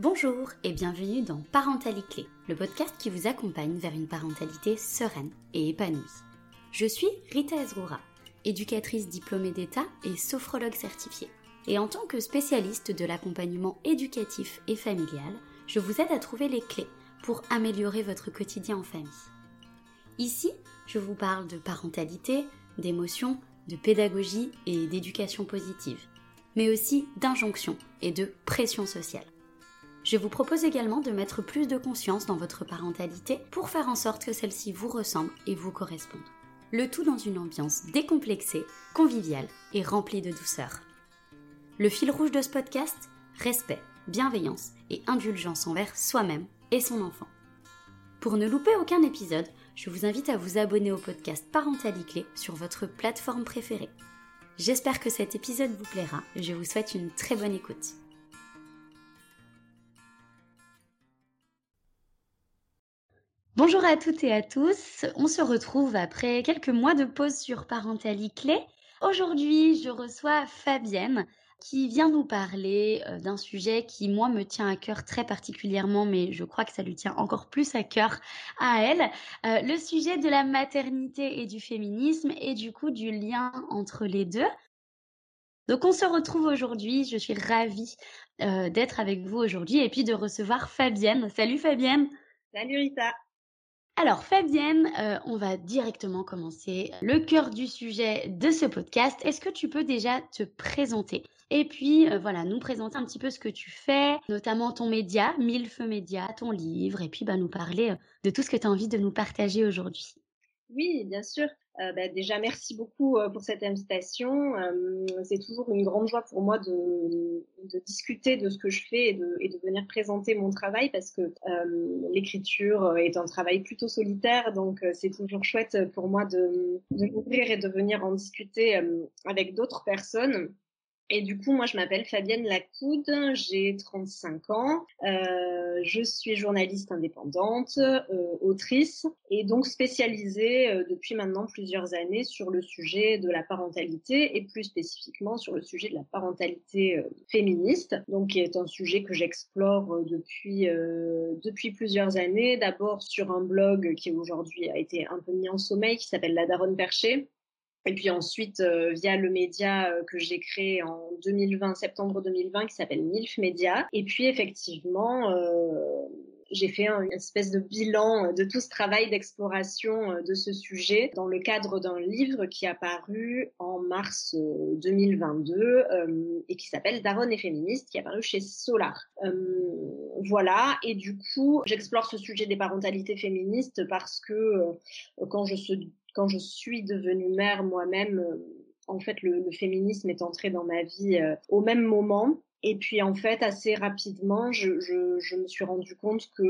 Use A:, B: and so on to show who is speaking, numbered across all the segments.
A: Bonjour et bienvenue dans Parentalité Clé, le podcast qui vous accompagne vers une parentalité sereine et épanouie. Je suis Rita Ezroura, éducatrice diplômée d'État et sophrologue certifiée. Et en tant que spécialiste de l'accompagnement éducatif et familial, je vous aide à trouver les clés pour améliorer votre quotidien en famille. Ici, je vous parle de parentalité, d'émotion, de pédagogie et d'éducation positive, mais aussi d'injonction et de pression sociale. Je vous propose également de mettre plus de conscience dans votre parentalité pour faire en sorte que celle-ci vous ressemble et vous corresponde. Le tout dans une ambiance décomplexée, conviviale et remplie de douceur. Le fil rouge de ce podcast Respect, bienveillance et indulgence envers soi-même et son enfant. Pour ne louper aucun épisode, je vous invite à vous abonner au podcast Parentalité sur votre plateforme préférée. J'espère que cet épisode vous plaira et je vous souhaite une très bonne écoute. Bonjour à toutes et à tous. On se retrouve après quelques mois de pause sur Parentalité Clé. Aujourd'hui, je reçois Fabienne qui vient nous parler euh, d'un sujet qui, moi, me tient à cœur très particulièrement, mais je crois que ça lui tient encore plus à cœur à elle. Euh, le sujet de la maternité et du féminisme et du coup du lien entre les deux. Donc on se retrouve aujourd'hui, je suis ravie euh, d'être avec vous aujourd'hui et puis de recevoir Fabienne. Salut Fabienne
B: Salut Rita
A: alors Fabienne, euh, on va directement commencer le cœur du sujet de ce podcast. Est-ce que tu peux déjà te présenter et puis euh, voilà, nous présenter un petit peu ce que tu fais, notamment ton média, Mille Feux Média, ton livre, et puis bah, nous parler euh, de tout ce que tu as envie de nous partager aujourd'hui?
B: Oui, bien sûr. Euh, bah, déjà, merci beaucoup euh, pour cette invitation. Euh, c'est toujours une grande joie pour moi de, de, discuter de ce que je fais et de, et de venir présenter mon travail parce que l'écriture est un travail plutôt solitaire, donc c'est toujours chouette pour moi de, de et de venir en discuter avec d'autres personnes. Et du coup, moi, je m'appelle Fabienne Lacoude, j'ai 35 ans, euh, je suis journaliste indépendante, euh, autrice, et donc spécialisée euh, depuis maintenant plusieurs années sur le sujet de la parentalité, et plus spécifiquement sur le sujet de la parentalité euh, féministe, donc qui est un sujet que j'explore euh, depuis, depuis plusieurs années, d'abord sur un blog qui aujourd'hui a été un peu mis en sommeil, qui s'appelle La Daronne Perchée, et puis ensuite, euh, via le média euh, que j'ai créé en 2020, septembre 2020, qui s'appelle MILF Média. Et puis effectivement, euh, j'ai fait une espèce de bilan de tout ce travail d'exploration de ce sujet dans le cadre d'un livre qui a paru en mars 2022 et qui s'appelle Daronne et féministe, qui est apparu chez Solar. voilà, et du coup, j'explore ce sujet des parentalités féministes parce que quand je, quand je suis devenue mère moi-même, euh, en fait, le, féminisme est entré dans ma vie euh, au même moment. Et puis en fait, assez rapidement, je, me suis rendu compte que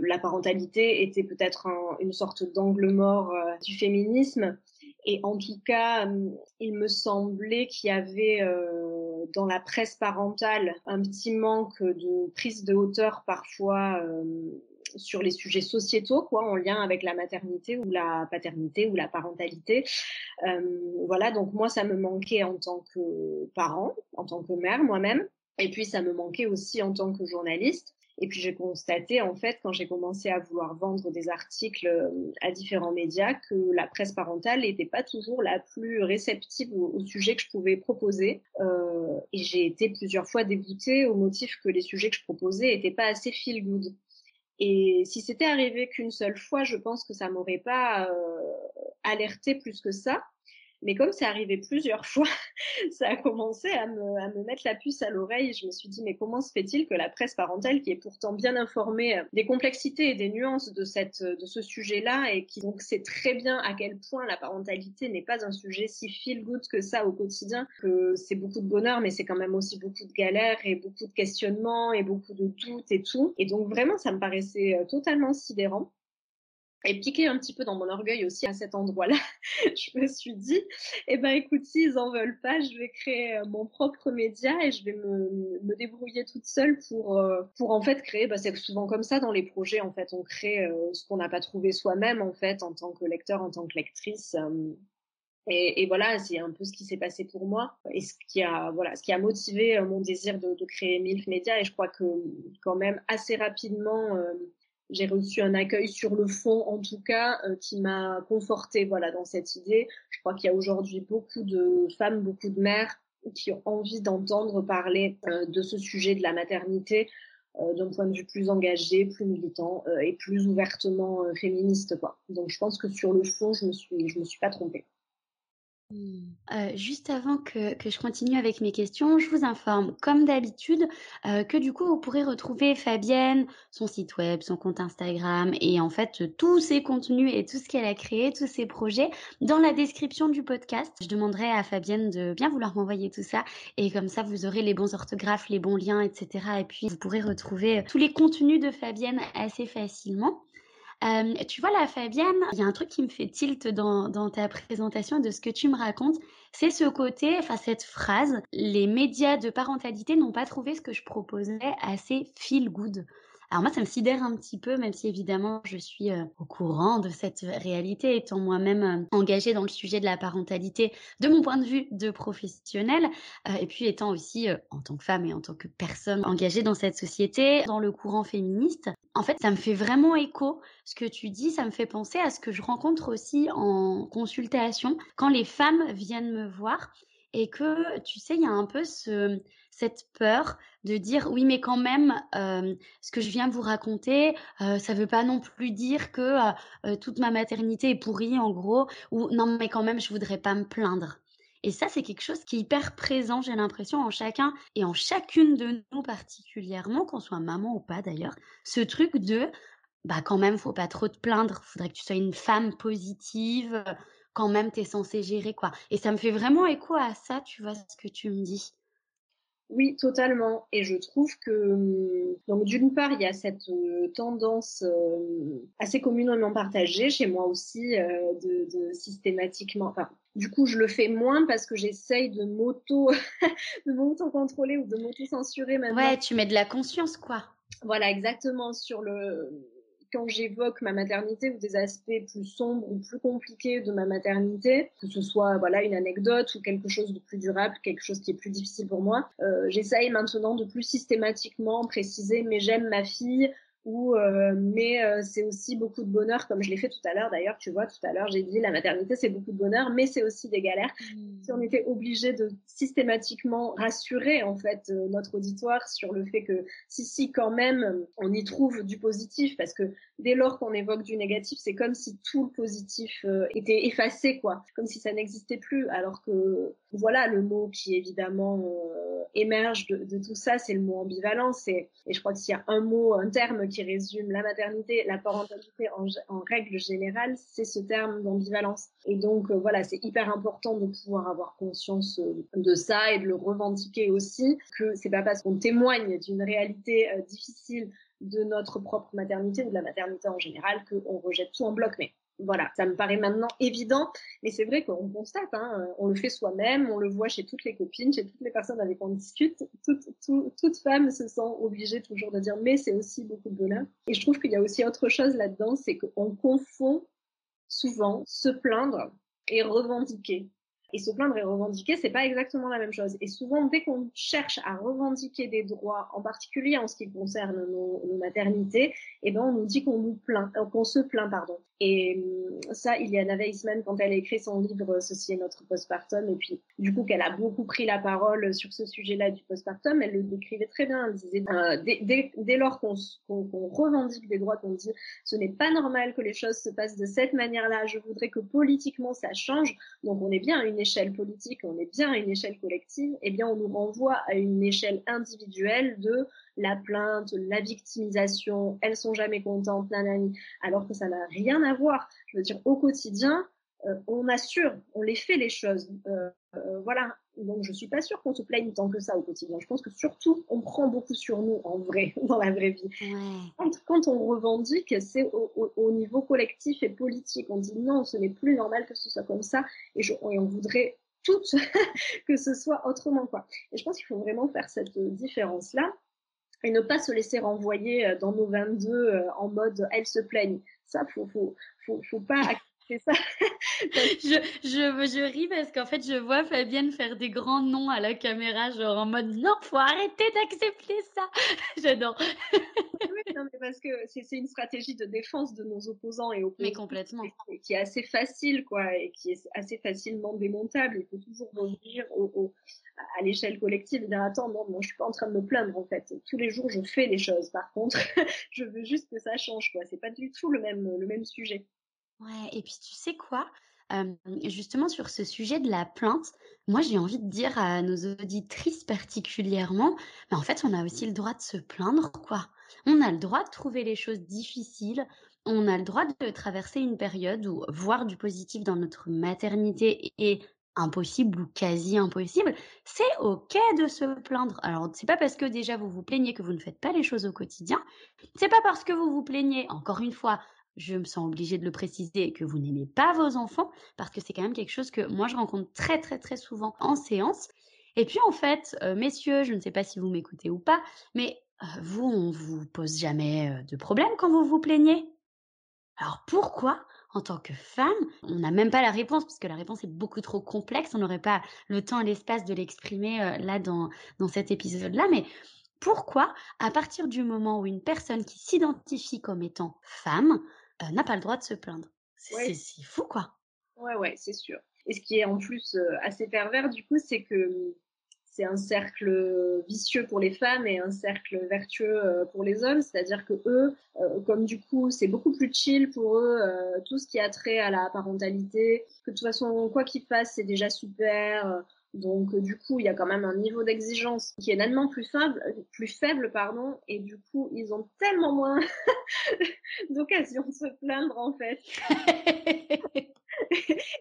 B: la parentalité était peut-être une sorte d'angle mort euh, du féminisme. Et en tout cas, il me semblait qu'il y avait dans la presse parentale un petit manque de prise de hauteur parfois sur les sujets sociétaux, quoi, en lien avec la maternité ou la paternité ou la parentalité. Euh, voilà, donc moi, ça me manquait en tant que parent, en tant que mère moi-même. Et puis, ça me manquait aussi en tant que journaliste. Et puis j'ai constaté en fait quand j'ai commencé à vouloir vendre des articles euh, à différents médias que la presse parentale n'était pas toujours la plus réceptive au, sujet que je pouvais proposer. Euh, et j'ai été plusieurs fois dégoûtée au motif que les sujets que je proposais n'étaient pas assez feel good. Et si c'était arrivé qu'une seule fois, je pense que ça m'aurait pas euh, alerté plus que ça. Mais comme c'est arrivé plusieurs fois, ça a commencé à me, à me mettre la puce à l'oreille. Je me suis dit, mais comment se fait-il que la presse parentale, qui est pourtant bien informée euh, des complexités et des nuances de, cette, de ce sujet-là, et qui donc sait très bien à quel point la parentalité n'est pas un sujet si feel good que ça au quotidien, que c'est beaucoup de bonheur, mais c'est quand même aussi beaucoup de galères et beaucoup de questionnements et beaucoup de doutes et tout. Et donc vraiment, ça me paraissait euh, totalement sidérant et piqué un petit peu dans mon orgueil aussi à cet endroit-là, je me suis dit, eh ben écoute, s'ils en veulent pas, je vais créer euh, mon propre média et je vais me, débrouiller toute seule pour euh, pour en fait créer. Bah, c'est souvent comme ça dans les projets, en fait, on crée euh, ce qu'on n'a pas trouvé soi-même en fait en tant que lecteur, en tant que lectrice. Et, voilà, c'est un peu ce qui s'est passé pour moi et ce qui a, voilà, ce qui a motivé mon désir de, créer MILF Media. Et je crois que quand même assez rapidement, j'ai reçu un accueil sur le fond, en tout cas, qui m'a conforté voilà, dans cette idée. Je crois qu'il y a aujourd'hui beaucoup de femmes, beaucoup de mères qui ont envie d'entendre parler de ce sujet de la maternité euh, d'un point de vue plus engagé, plus militant euh, et plus ouvertement euh, féministe. Quoi. Donc je pense que sur le fond, je me suis, je me suis pas trompée.
A: Mmh. juste avant que, que, je continue avec mes questions, je vous informe, comme d'habitude, que du coup, vous pourrez retrouver Fabienne, son site web, son compte Instagram et en fait tous ses contenus et tout ce qu'elle a créé, tous ses projets dans la description du podcast. Je demanderai à Fabienne de bien vouloir m'envoyer tout ça et comme ça, vous aurez les bons orthographes, les bons liens, etc. Et puis, vous pourrez retrouver tous les contenus de Fabienne assez facilement. Euh, tu vois, la Fabienne, il y a un truc qui me fait tilt dans, ta présentation de ce que tu me racontes, c'est ce côté, enfin cette phrase, les médias de parentalité n'ont pas trouvé ce que je proposais assez feel good. Alors moi, ça me sidère un petit peu, même si évidemment je suis euh, au courant de cette réalité, étant moi-même euh, engagée dans le sujet de la parentalité de mon point de vue de professionnel, et puis étant aussi en tant que femme et en tant que personne engagée dans cette société, dans le courant féministe. En fait, ça me fait vraiment écho ce que tu dis, ça me fait penser à ce que je rencontre aussi en consultation quand les femmes viennent me voir et que tu sais, il y a un peu ce, cette peur de dire oui mais quand même euh, ce que je viens vous raconter euh, ça veut pas non plus dire que euh, toute ma maternité est pourrie en gros ou non mais quand même je voudrais pas me plaindre et ça c'est quelque chose qui est hyper présent j'ai l'impression en chacun et en chacune de nous particulièrement qu'on soit maman ou pas d'ailleurs. Ce truc de bah quand même faut pas trop te plaindre. Faudrait que tu sois une femme positive. Quand même tu es censée gérer quoi. Et ça me fait vraiment écho à ça tu vois ce que tu me dis
B: oui, totalement. Et je trouve que, hum, donc d'une part, il y a cette euh, tendance euh, assez communément partagée chez moi aussi euh, de, de, systématiquement. Enfin, du coup, je le fais moins parce que j'essaye de m'auto, de m'auto-contrôler ou de m'auto-censurer maintenant.
A: Ouais, tu mets de la conscience, quoi.
B: Voilà, exactement sur le quand j'évoque ma maternité ou des aspects plus sombres ou plus compliqués de ma maternité, que ce soit voilà une anecdote ou quelque chose de plus durable, quelque chose qui est plus difficile pour moi, euh, j'essaye maintenant de plus systématiquement préciser mais j'aime ma fille, ou euh, mais euh, c'est aussi beaucoup de bonheur comme je l'ai fait tout à l'heure. D'ailleurs tu vois tout à l'heure j'ai dit la maternité c'est beaucoup de bonheur mais c'est aussi des galères. Mmh. si on était obligé de systématiquement rassurer en fait euh, notre auditoire sur le fait que si si quand même on y trouve du positif parce que dès lors qu'on évoque du négatif c'est comme si tout le positif était effacé quoi. Comme si ça n'existait plus. Alors que voilà le mot qui évidemment émerge de, de tout ça c'est le mot ambivalence et, et je crois que s'il y a un mot un terme qui qui résume la maternité, la parentalité en, règle générale, c'est ce terme d'ambivalence. Et donc euh, voilà, c'est hyper important de pouvoir avoir conscience euh, de ça et de le revendiquer aussi, que c'est pas parce qu'on témoigne d'une réalité euh, difficile de notre propre maternité ou de la maternité en général qu'on rejette tout en bloc. Mais voilà, ça me paraît maintenant évident, mais c'est vrai qu'on constate, hein, on le fait soi-même, on le voit chez toutes les copines, chez toutes les personnes avec qui on discute, toute, femme se sent obligée toujours de dire mais c'est aussi beaucoup de bonheur. Et je trouve qu'il y a aussi autre chose là-dedans, c'est qu'on confond souvent se plaindre et revendiquer. Et se plaindre et revendiquer, c'est pas exactement la même chose. Et souvent, dès qu'on cherche à revendiquer des droits, en particulier en ce qui concerne nos maternités, eh ben, on nous dit qu'on nous plaint, euh, qu'on se plaint, pardon. Et hum, ça, Iliana Weissman, quand elle a écrit son livre Ceci est notre postpartum, et puis du coup qu'elle a beaucoup pris la parole sur ce sujet-là du postpartum, elle le décrivait très bien. Elle disait, euh, dès, lors qu'on revendique des droits, qu'on dit ce n'est pas normal que les choses se passent de cette manière-là, je voudrais que politiquement ça change, donc on est bien à une échelle politique, on est bien à une échelle collective, eh bien on nous renvoie à une échelle individuelle de la plainte, la victimisation, elles sont jamais contentes, nanani, alors que ça n'a rien à voir. Je veux dire, au quotidien, euh, on assure, on les fait les choses. Euh, euh, voilà. Donc je suis pas sûre qu'on se plaigne tant que ça au quotidien. Je pense que surtout on prend beaucoup sur nous en vrai, dans la vraie vie. Quand, on revendique, c'est au, niveau collectif et politique. On dit non, ce n'est plus normal que ce soit comme ça, et, je, et on voudrait toutes que ce soit autrement quoi. Et je pense qu'il faut vraiment faire cette différence là et ne pas se laisser renvoyer euh, dans nos 22 euh, en mode elles se plaignent. Ça, faut, faut, faut, faut pas C'est ça.
A: je, je, je, ris parce qu'en fait, je vois Fabienne faire des grands noms à la caméra, genre en mode non, faut arrêter d'accepter ça. J'adore.
B: oui, non, mais parce que c'est une stratégie de défense de nos opposants et opposants.
A: Mais complètement.
B: Qui est assez facile, quoi, et qui est assez facilement démontable. Il faut toujours revenir au, à l'échelle collective et dire attends, non, moi, je suis pas en train de me plaindre, en fait. Tous les jours, je fais les choses. Par contre, je veux juste que ça change, quoi. C'est pas du tout le même, le même sujet.
A: Ouais, et puis tu sais quoi? justement sur ce sujet de la plainte, moi j'ai envie de dire à nos auditrices particulièrement, mais en fait on a aussi le droit de se plaindre, quoi. On a le droit de trouver les choses difficiles, on a le droit de traverser une période où voir du positif dans notre maternité est impossible ou quasi impossible, c'est ok de se plaindre. Alors c'est pas parce que déjà vous vous plaignez que vous ne faites pas les choses au quotidien, c'est pas parce que vous vous plaignez, encore une fois, je me sens obligée de le préciser, que vous n'aimez pas vos enfants, parce que c'est quand même quelque chose que moi je rencontre très très très souvent en séance. Et puis en fait, euh, messieurs, je ne sais pas si vous m'écoutez ou pas, mais euh, vous, on vous pose jamais euh, de problème quand vous vous plaignez? Alors pourquoi en tant que femme, on n'a même pas la réponse parce que la réponse est beaucoup trop complexe, on n'aurait pas le temps et l'espace de l'exprimer là dans, dans cet épisode-là, mais pourquoi, à partir du moment où une personne qui s'identifie comme étant femme euh, n'a pas le droit de se plaindre. C'est fou, quoi.
B: Ouais, ouais, c'est sûr. Et ce qui est en plus euh, assez pervers, du coup, c'est que c'est un cercle vicieux pour les femmes et un cercle vertueux euh, pour les hommes. C'est-à-dire que eux, comme du coup, c'est beaucoup plus chill pour eux, tout ce qui a trait à la parentalité, que de toute façon, quoi qu'ils fassent, c'est déjà super. Donc euh, du coup, il y a quand même un niveau d'exigence qui est nettement plus faible, plus faible pardon, et du coup, ils ont tellement moins d'occasion de se plaindre en fait.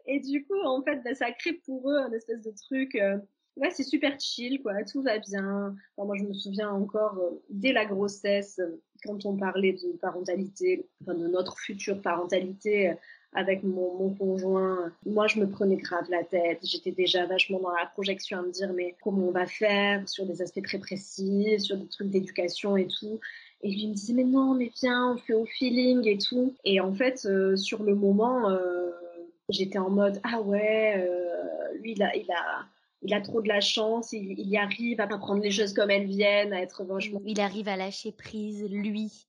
B: et du coup, en fait, bah, ça crée pour eux un espèce de truc. Euh, ouais, c'est super chill, quoi. Tout va bien. moi, je me souviens encore euh, dès la grossesse, quand on parlait de parentalité, enfin de notre future parentalité avec mon, conjoint. Moi, je me prenais grave la tête. J'étais déjà vachement dans la projection à me dire, mais comment on va faire sur des aspects très précis, sur des trucs d'éducation et tout. Et lui me disait, mais non, mais viens, on fait au feeling et tout. Et en fait, euh, sur le moment, euh, j'étais en mode, ah ouais, euh, lui, il a, il a, il a trop de la chance, il, il, y arrive à prendre les choses comme elles viennent, à être vachement.
A: Il arrive à lâcher prise, lui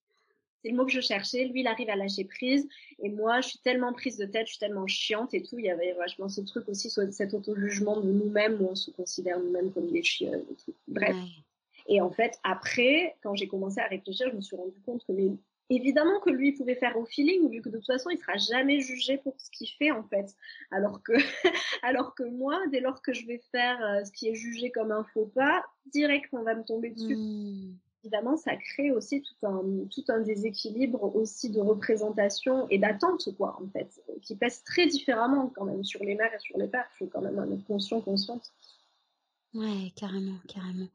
B: c'est le mot que je cherchais. Lui, il arrive à lâcher prise. Et moi, je suis tellement prise de tête, je suis tellement chiante et tout. Il y avait vachement ce truc aussi, cet auto-jugement de nous-mêmes où on se considère nous-mêmes comme des chiottes et tout. Bref. Et en fait, après, quand j'ai commencé à réfléchir, je me suis rendu compte que, mais évidemment que lui, il pouvait faire au feeling, vu que de toute façon, il sera jamais jugé pour ce qu'il fait, en fait. Alors que, alors que moi, dès lors que je vais faire euh, ce qui est jugé comme un faux pas, direct, on va me tomber dessus. Hmm évidemment, ça crée aussi tout un, tout un déséquilibre aussi de représentation et d'attente, quoi, en fait, qui pèse très différemment quand même sur les mères et sur les pères. Il faut quand même être conscient, consciente.
A: Ouais, carrément, carrément.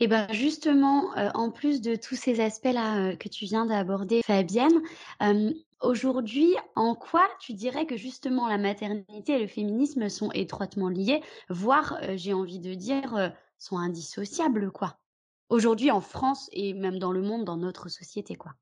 A: Et ben justement, euh, en plus de tous ces aspects-là euh, que tu viens d'aborder, Fabienne, euh, aujourd'hui, en quoi tu dirais que justement la maternité et le féminisme sont étroitement liés, voire, j'ai envie de dire, sont indissociables, quoi? Aujourd'hui en France et même dans le monde, dans notre société, quoi.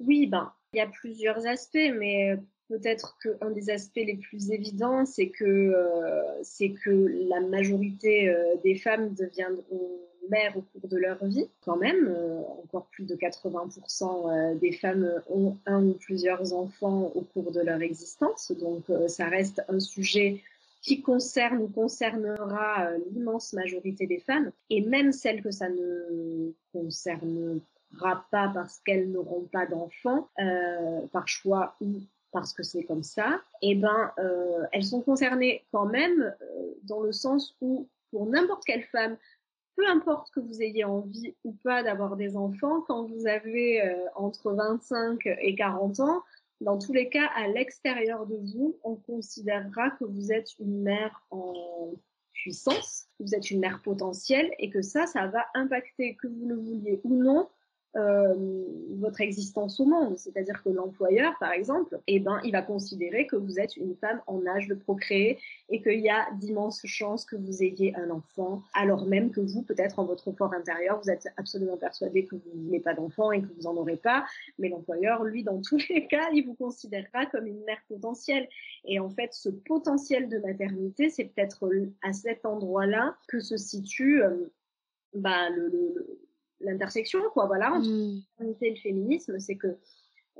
B: Oui, ben, il y a plusieurs aspects, mais peut-être qu'un des aspects les plus évidents, c'est que, euh, c'est que la majorité euh, des femmes deviendront mères au cours de leur vie, quand même. Euh, encore plus de 80% des femmes ont un ou plusieurs enfants au cours de leur existence, donc ça reste un sujet qui concerne ou concernera euh, l'immense majorité des femmes, et même celles que ça ne concernera pas parce qu'elles n'auront pas d'enfants, euh, par choix ou parce que c'est comme ça, eh ben, euh, elles sont concernées quand même dans le sens où pour n'importe quelle femme, peu importe que vous ayez envie ou pas d'avoir des enfants, quand vous avez entre 25 et 40 ans, dans tous les cas, à l'extérieur de vous, on considérera que vous êtes une mère en puissance, vous êtes une mère potentielle et que ça, ça va impacter, que vous le vouliez ou non, votre existence au monde. C'est-à-dire que l'employeur, par exemple, eh ben, il va considérer que vous êtes une femme en âge de procréer et qu'il y a d'immenses chances que vous ayez un enfant, alors même que vous, peut-être en votre fort intérieur, vous êtes absolument persuadé que vous n'avez pas d'enfant et que vous en aurez pas. Mais l'employeur, lui, dans tous les cas, il vous considérera comme une mère potentielle. Et en fait, ce potentiel de maternité, c'est peut-être à cet endroit-là que se situe euh, bah, le l'intersection, quoi. Voilà, entre mmh. et le féminisme, c'est que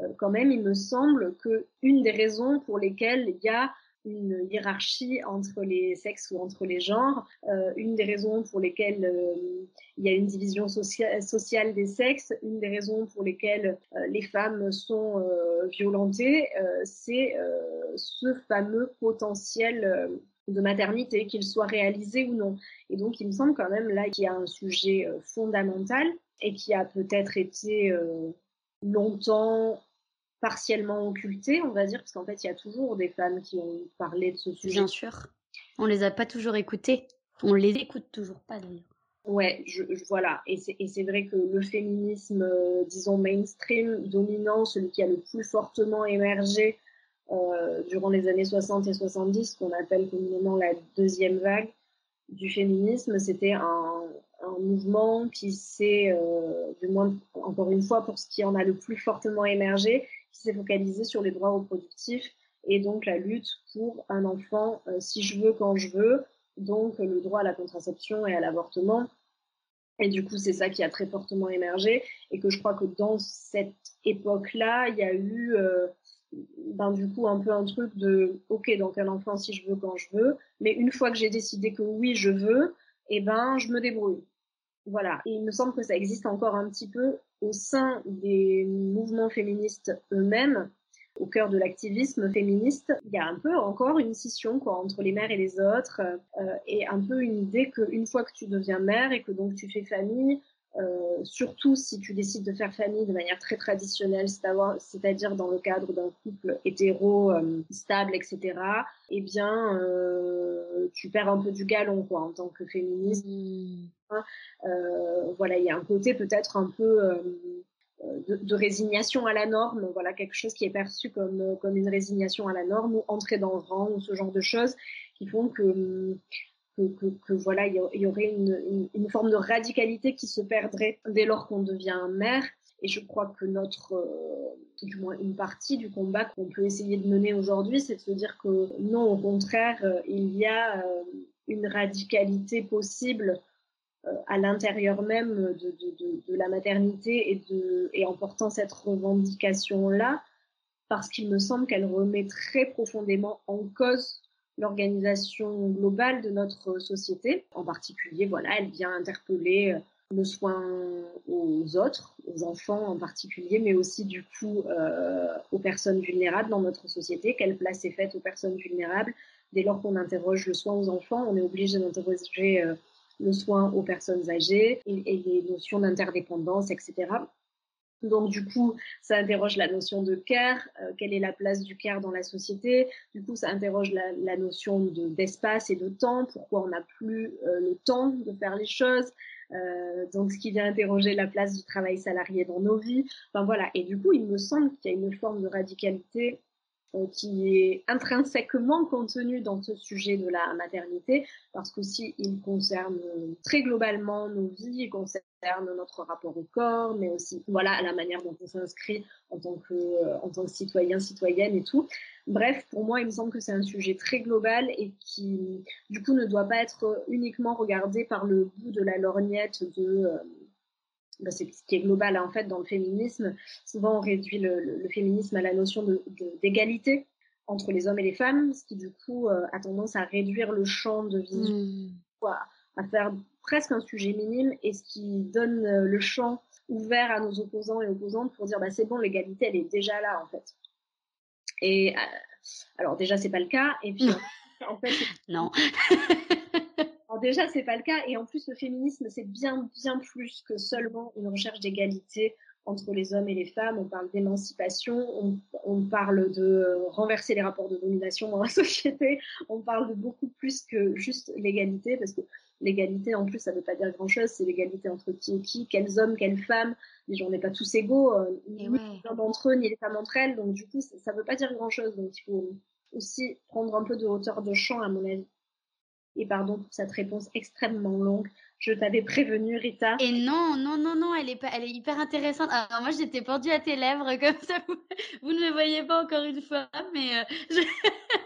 B: euh, quand même, il me semble que une des raisons pour lesquelles il y a une hiérarchie entre les sexes ou entre les genres, euh, une des raisons pour lesquelles euh, il y a une division sociale des sexes, une des raisons pour lesquelles les femmes sont violentées, c'est ce fameux potentiel de maternité, qu'il soit réalisé ou non. Et donc, il me semble quand même là qu'il y a un sujet euh, fondamental et qui a peut-être été euh, longtemps partiellement occulté, on va dire, parce qu'en fait, il y a toujours des femmes qui ont parlé de ce sujet.
A: Bien sûr. On les a pas toujours écoutées. On les écoute toujours pas d'ailleurs.
B: Ouais, je, voilà. Et c'est vrai que le féminisme, euh, disons, mainstream, dominant, celui qui a le plus fortement émergé euh, durant les années 60 et 70, qu'on appelle communément la deuxième vague du féminisme. C'était un, mouvement qui s'est, euh, du moins encore une fois pour ce qui en a le plus fortement émergé, qui s'est focalisé sur les droits reproductifs et donc la lutte pour un enfant euh, si je veux, quand je veux, donc le droit à la contraception et à l'avortement. Et du coup, c'est ça qui a très fortement émergé et que je crois que dans cette époque-là, il y a eu ben, du coup un peu un truc de ok donc un enfant si je veux quand je veux. Mais une fois que j'ai décidé que oui je veux et eh ben je me débrouille. Voilà. Et il me semble que ça existe encore un petit peu au sein des mouvements féministes eux-mêmes au cœur de l'activisme féministe, il y a un peu encore une scission quoi entre les mères et les autres, euh, et un peu une idée qu'une fois que tu deviens mère et que donc tu fais famille, euh, surtout si tu décides de faire famille de manière très traditionnelle, c'est-à-dire dans le cadre d'un couple hétéro euh, stable, etc. Eh bien, euh, tu perds un peu du galon, quoi, en tant que féministe. Mmh. voilà, il y a un côté peut-être un peu de, de, résignation à la norme, voilà quelque chose qui est perçu comme comme une résignation à la norme ou entrer dans le rang ou ce genre de choses qui font que que, voilà, il y aurait une, forme de radicalité qui se perdrait dès lors qu'on devient mère. Et je crois que notre, euh, du moins une partie du combat qu'on peut essayer de mener aujourd'hui, c'est de se dire que non, au contraire, euh, il y a euh, une radicalité possible à l'intérieur même de, la maternité et en portant cette revendication-là, parce qu'il me semble qu'elle remet très profondément en cause l'organisation globale de notre société. En particulier, voilà, elle vient interpeller euh, le soin aux autres, aux enfants en particulier, mais aussi du coup euh, aux personnes vulnérables dans notre société. Quelle place est faite aux personnes vulnérables? Dès lors qu'on interroge le soin aux enfants, on est obligé d'interroger euh, le soin aux personnes âgées et, et les notions d'interdépendance, etc. Donc du coup, ça interroge la notion de care, euh, quelle est la place du care dans la société. Du coup, ça interroge la, notion d'espace et de temps, pourquoi on n'a plus euh, le temps de faire les choses. Euh, donc ce qui vient interroger la place du travail salarié dans nos vies. Enfin voilà. Et du coup, il me semble qu'il y a une forme de radicalité qui est intrinsèquement contenu dans ce sujet de la maternité, parce qu'aussi il concerne très globalement nos vies, concerne notre rapport au corps, mais aussi voilà la manière dont on s'inscrit en tant que en tant que citoyen, citoyenne et tout. Bref, pour moi, il me semble que c'est un sujet très global et qui, du coup, ne doit pas être uniquement regardé par le bout de la lorgnette de euh, bah, c'est ce qui est global en fait dans le féminisme. Souvent, on réduit le, féminisme à la notion d'égalité de, entre les hommes et les femmes, ce qui du coup euh, a tendance à réduire le champ de vision, mmh. à, faire presque un sujet minime, et ce qui donne euh, le champ ouvert à nos opposants et opposantes pour dire bah c'est bon, l'égalité elle est déjà là en fait. Et euh, alors déjà c'est pas le cas, et puis en fait
A: non.
B: déjà, c'est pas le cas. Et en plus, le féminisme, c'est bien, bien plus que seulement une recherche d'égalité entre les hommes et les femmes. On parle d'émancipation, on, parle de renverser les rapports de domination dans la société. On parle de beaucoup plus que juste l'égalité, parce que L'égalité, en plus, ça ne veut pas dire grand-chose. C'est l'égalité entre qui et qui, quels hommes, quelles femmes. Les gens n'est pas tous égaux, euh, ni les hommes entre eux, ni les femmes entre elles. Donc, du coup, ça ne veut pas dire grand-chose. Donc, il faut aussi prendre un peu de hauteur de champ, à mon avis. Et pardon pour cette réponse extrêmement longue. Je t'avais prévenu, Rita.
A: Et non, non, non, non, elle est, pas, elle est hyper intéressante. Alors moi, j'étais pendue à tes lèvres comme ça. Vous, ne me voyez pas encore une fois, mais euh, je,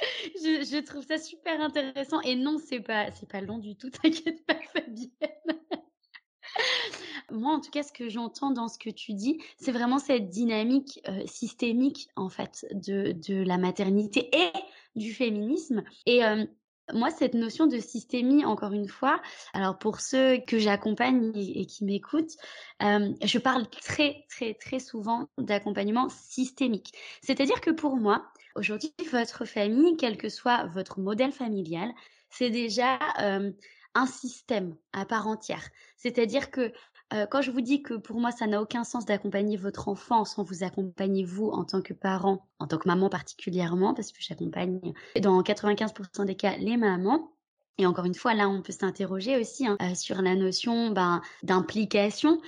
A: je, trouve ça super intéressant. Et non, c'est pas, c'est pas long du tout. T'inquiète pas, Fabienne. Moi, en tout cas, ce que j'entends dans ce que tu dis, c'est vraiment cette dynamique euh, systémique, en fait, de, de la maternité et du féminisme. Et euh, moi, cette notion de systémie, encore une fois, alors pour ceux que j'accompagne et, qui m'écoutent, euh, je parle très, très, très souvent d'accompagnement systémique. C'est-à-dire que pour moi, aujourd'hui, votre famille, quel que soit votre modèle familial, c'est déjà euh, un système à part entière. C'est-à-dire que euh, quand je vous dis que pour moi, ça n'a aucun sens d'accompagner votre enfant sans vous accompagner vous en tant que parent, en tant que maman particulièrement, parce que j'accompagne dans 95% des cas les mamans. Et encore une fois, là, on peut s'interroger aussi hein, euh, sur la notion ben, d'implication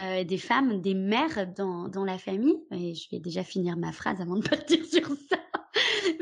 A: des femmes, des mères dans, dans la famille. Et je vais déjà finir ma phrase avant de partir sur ça.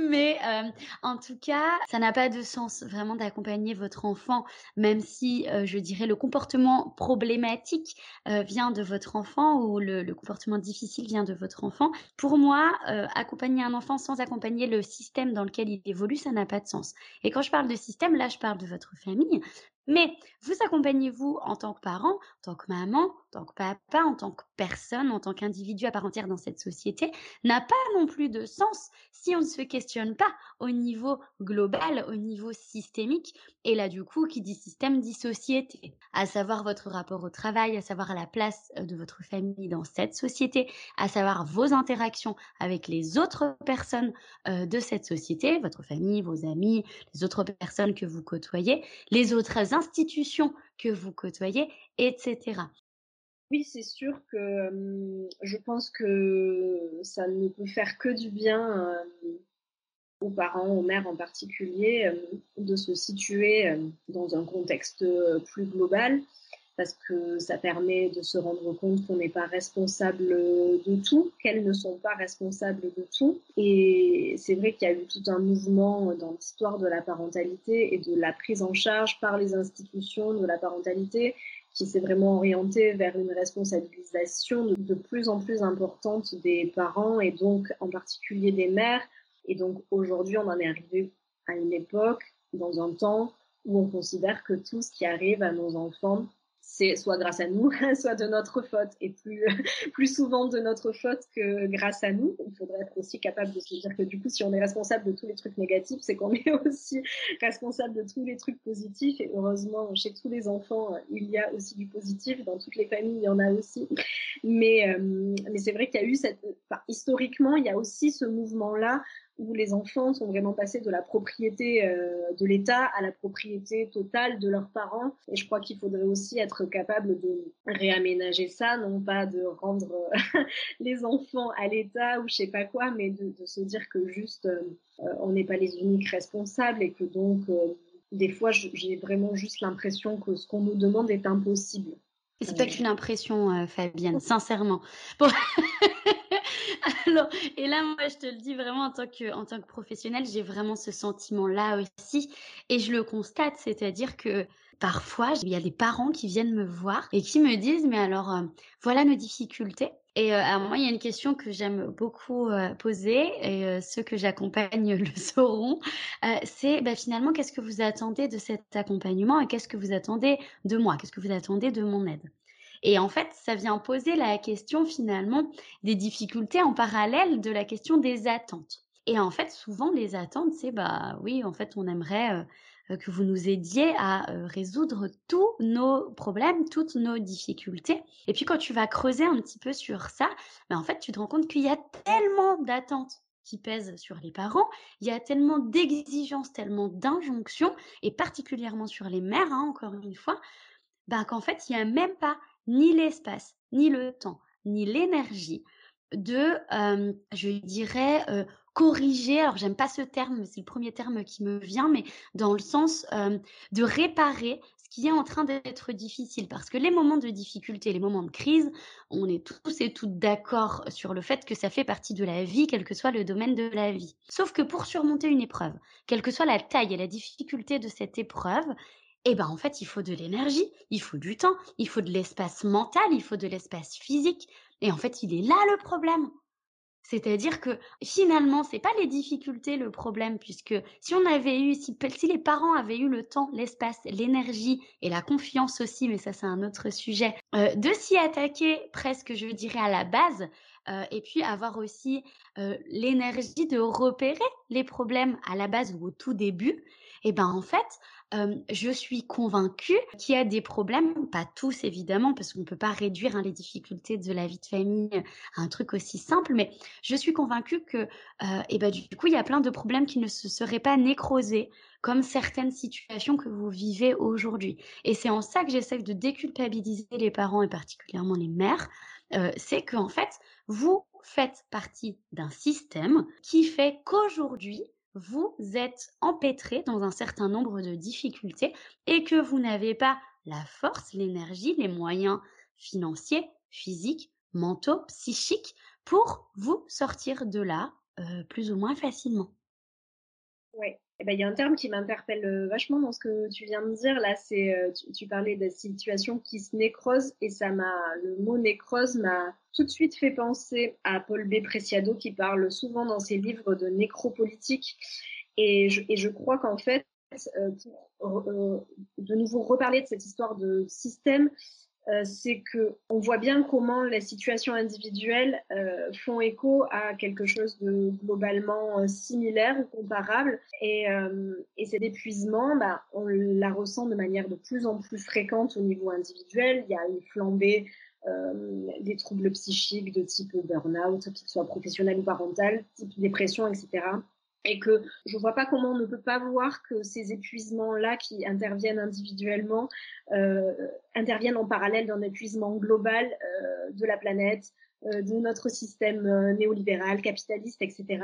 A: Mais euh, en tout cas, ça n'a pas de sens vraiment d'accompagner votre enfant, même si euh, je dirais le comportement problématique euh, vient de votre enfant ou le, le, comportement difficile vient de votre enfant. Pour moi, accompagner un enfant sans accompagner le système dans lequel il évolue, ça n'a pas de sens. Et quand je parle de système, là, je parle de votre famille, mais vous accompagnez-vous en tant que parent, en tant que maman, en tant que papa, en tant que personne, en tant qu'individu à part entière dans cette société, n'a pas non plus de sens si on ne se questionne pas au niveau global, au niveau systémique. Et là, du coup, qui dit système dit société, à savoir votre rapport au travail, à savoir la place euh, de votre famille dans cette société, à savoir vos interactions avec les autres personnes euh, de cette société, votre famille, vos amis, les autres personnes que vous côtoyez, les autres institutions que vous côtoyez, etc.
B: Oui, c'est sûr que je pense que ça ne peut faire que du bien aux parents, aux mères en particulier, de se situer dans un contexte plus global parce que ça permet de se rendre compte qu'on n'est pas responsable de tout, qu'elles ne sont pas responsables de tout. Et c'est vrai qu'il y a eu tout un mouvement dans l'histoire de la parentalité et de la prise en charge par les institutions de la parentalité qui s'est vraiment orienté vers une responsabilisation de, de plus en plus importante des parents et donc en particulier des mères. Et donc aujourd'hui, on en est arrivé à une époque, dans un temps où on considère que tout ce qui arrive à nos enfants c'est soit grâce à nous, soit de notre faute, et plus, plus souvent de notre faute que grâce à nous. Il faudrait être aussi capable de se dire que du coup, si on est responsable de tous les trucs négatifs, c'est qu'on est aussi responsable de tous les trucs positifs. Et heureusement, chez tous les enfants, il y a aussi du positif. Dans toutes les familles, il y en a aussi. Mais, euh, mais c'est vrai qu'il y a eu cette, historiquement, il y a aussi ce mouvement-là où les enfants sont vraiment passés de la propriété euh, de l'État à la propriété totale de leurs parents. Et je crois qu'il faudrait aussi être capable de réaménager ça, non pas de rendre euh, les enfants à l'État ou je sais pas quoi, mais de, se dire que juste euh, on n'est pas les uniques responsables et que donc des fois j'ai vraiment juste l'impression que ce qu'on nous demande est impossible.
A: C'est pas qu'une impression, Fabienne, sincèrement. Bon. Alors, et là, moi, je te le dis vraiment en tant que, en tant que professionnelle, j'ai vraiment ce sentiment-là aussi. Et je le constate, c'est-à-dire que parfois, il y a des parents qui viennent me voir et qui me disent, mais alors, euh, voilà nos difficultés. Et euh, à moi, il y a une question que j'aime beaucoup euh, poser, et ceux que j'accompagne le sauront, c'est bah, finalement, qu'est-ce que vous attendez de cet accompagnement et qu'est-ce que vous attendez de moi? Qu'est-ce que vous attendez de mon aide? Et en fait, ça vient poser la question finalement des difficultés en parallèle de la question des attentes. Et en fait, souvent, les attentes, c'est bah oui, en fait, on aimerait euh, que vous nous aidiez à euh, résoudre tous nos problèmes, toutes nos difficultés. Et puis quand tu vas creuser un petit peu sur ça, bah, en fait, tu te rends compte qu'il y a tellement d'attentes qui pèsent sur les parents, il y a tellement d'exigences, tellement d'injonctions, et particulièrement sur les mères, hein, encore une fois, bah, qu'en fait, il n'y a même pas ni l'espace, ni le temps, ni l'énergie de, je dirais, corriger, alors j'aime pas ce terme, mais c'est le premier terme qui me vient, mais dans le sens de réparer ce qui est en train d'être difficile. Parce que les moments de difficulté, les moments de crise, on est tous et toutes d'accord sur le fait que ça fait partie de la vie, quel que soit le domaine de la vie. Sauf que pour surmonter une épreuve, quelle que soit la taille et la difficulté de cette épreuve, eh ben en fait, il faut de l'énergie, il faut du temps, il faut de l'espace mental, il faut de l'espace physique. Et en fait, il est là le problème. C'est-à-dire que finalement, c'est pas les difficultés le problème, puisque si on avait eu, si, les parents avaient eu le temps, l'espace, l'énergie et la confiance aussi, mais ça c'est un autre sujet, euh, de s'y attaquer presque, je dirais, à la base, euh, et puis avoir aussi euh, l'énergie de repérer les problèmes à la base ou au tout début, et eh ben en fait, je suis convaincue qu'il y a des problèmes, pas tous évidemment, parce qu'on ne peut pas réduire hein, les difficultés de la vie de famille à un truc aussi simple, mais je suis convaincue que et ben, du coup, il y a plein de problèmes qui ne se seraient pas nécrosés, comme certaines situations que vous vivez aujourd'hui. Et c'est en ça que j'essaie de déculpabiliser les parents et particulièrement les mères, c'est qu'en fait, vous faites partie d'un système qui fait qu'aujourd'hui, vous êtes empêtré dans un certain nombre de difficultés et que vous n'avez pas la force, l'énergie, les moyens financiers, physiques, mentaux, psychiques pour vous sortir de là euh, plus ou moins facilement.
B: Oui, eh ben, il y a un terme qui m'interpelle euh, vachement dans ce que tu viens de dire. Là, c'est euh, tu, parlais de situations qui se nécrosent et ça m'a le mot nécrose m'a tout de suite fait penser à Paul B. Preciado qui parle souvent dans ses livres de nécropolitique et je, et je crois qu'en fait euh, pour de nouveau reparler de cette histoire de système, euh, c'est que on voit bien comment les situations individuelles euh, font écho à quelque chose de globalement euh, similaire ou comparable. Et, et cet épuisement, bah, on la ressent de manière de plus en plus fréquente au niveau individuel. Il y a une flambée des troubles psychiques de type burn-out, qu'ils soient professionnels ou parental, type dépression, etc et que je vois pas comment on ne peut pas voir que ces épuisements-là qui interviennent individuellement euh, interviennent en parallèle d'un épuisement global euh, de la planète, euh, de notre système euh, néolibéral, capitaliste, etc.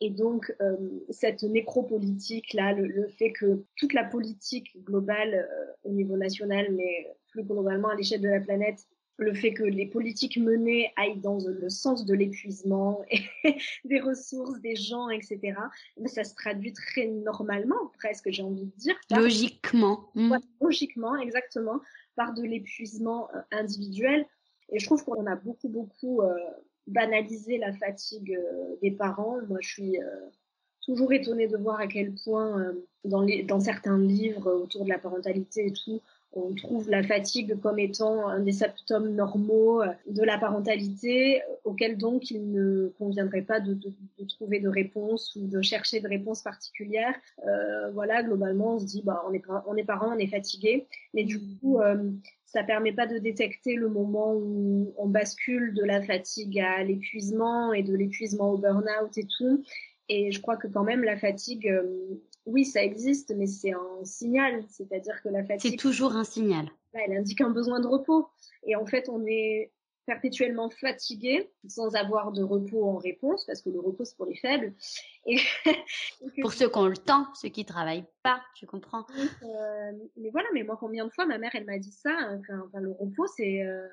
B: Et donc euh, cette nécropolitique-là, le, le, fait que toute la politique globale au niveau national, mais plus globalement à l'échelle de la planète, le fait que les politiques menées aillent dans le sens de l'épuisement des ressources, des gens, etc., mais ça se traduit très normalement, presque, j'ai envie de dire.
A: logiquement.
B: Mm. logiquement, exactement, par de l'épuisement euh, individuel. Et je trouve qu'on a beaucoup, beaucoup euh, banalisé la fatigue euh, des parents. Moi, je suis toujours étonnée de voir à quel point, dans, les, dans certains livres autour de la parentalité et tout, on trouve la fatigue comme étant un des symptômes normaux euh, de la parentalité, euh, auquel donc il ne conviendrait pas de, trouver de réponse ou de chercher de réponse particulière. Euh, voilà, globalement, on se dit, bah, on est, on est parent, on est fatigué, mais du coup, euh, ça permet pas de détecter le moment où on bascule de la fatigue à l'épuisement et de l'épuisement au burn-out et tout. Et je crois que quand même la fatigue, oui, ça existe, mais c'est un signal. C'est-à-dire que la fatigue.
A: C'est toujours un signal.
B: Elle indique un besoin de repos. Et en fait, on est perpétuellement fatigué sans avoir de repos en réponse, parce que le repos, c'est pour les faibles.
A: Et, Pour ceux qui ont le temps, ceux qui travaillent pas, tu comprends
B: euh, Mais voilà, mais moi, combien de fois ma mère, elle m'a dit ça hein, enfin, Le repos, c'est... Euh,